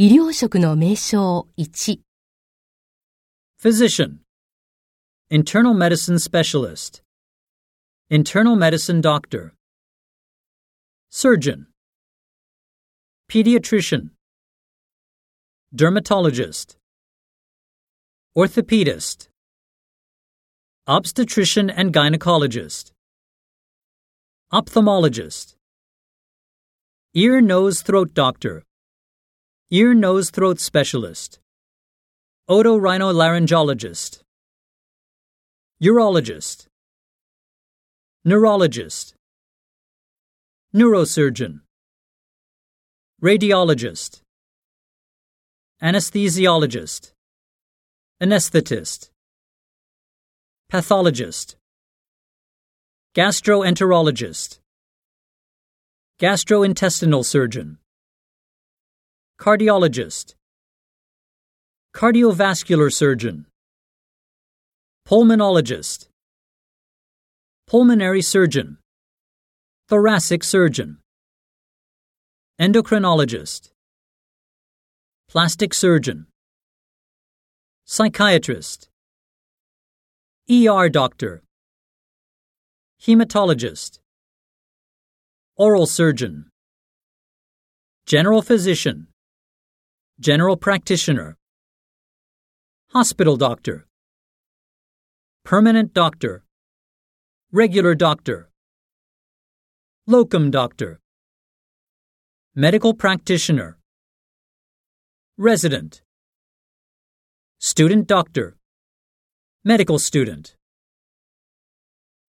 医療職の名称1、 Physician. Internal medicine specialist. Internal medicine doctor. Surgeon. Pediatrician. Dermatologist. Orthopedist. Obstetrician and gynecologist. Ophthalmologist. Ear, nose, throat doctor. Ear, nose, throat specialist. Otorhinolaryngologist. Urologist. Neurologist. Neurosurgeon. Radiologist. Anesthesiologist. Anesthetist. Pathologist. Gastroenterologist. Gastrointestinal surgeon. Cardiologist. Cardiovascular surgeon. Pulmonologist. Pulmonary surgeon. Thoracic surgeon. Endocrinologist. Plastic surgeon. Psychiatrist. ER doctor. Hematologist. Oral surgeon. General physician. General practitioner. Hospital doctor. Permanent doctor. Regular doctor. Locum doctor. Medical practitioner. Resident. Student doctor. Medical student.